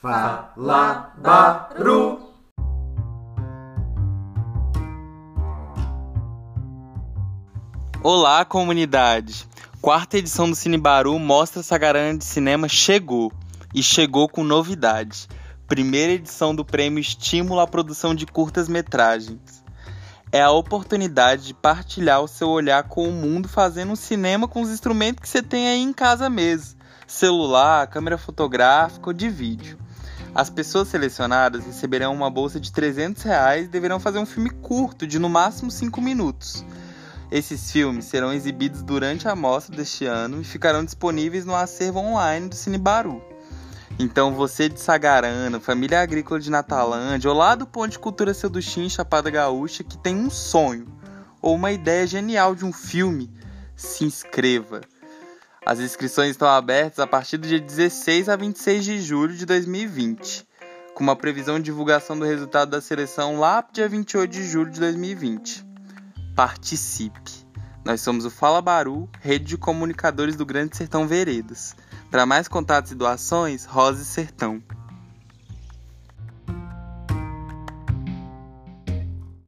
Fala Baru. Olá, comunidade! Quarta edição do Cine Baru Mostra Sagarana de Cinema chegou e chegou com novidade. Primeira edição do prêmio Estímulo à Produção de Curtas-Metragens. É a oportunidade de partilhar o seu olhar com o mundo fazendo um cinema com os instrumentos que você tem aí em casa mesmo: celular, câmera fotográfica ou de vídeo. As pessoas selecionadas receberão uma bolsa de 300 reais e deverão fazer um filme curto, de no máximo 5 minutos. Esses filmes serão exibidos durante a mostra deste ano e ficarão disponíveis no acervo online do Cine Baru. Então você de Sagarana, família agrícola de Natalândia, ou lá do Ponte de Cultura Seduchim, Chapada Gaúcha, que tem um sonho ou uma ideia genial de um filme, se inscreva. As inscrições estão abertas a partir do dia 16 a 26 de julho de 2020, com uma previsão de divulgação do resultado da seleção lá para dia 28 de julho de 2020 participe. Nós somos o Fala Baru, rede de comunicadores do Grande Sertão Veredas. Para mais contatos e doações, Rose Sertão.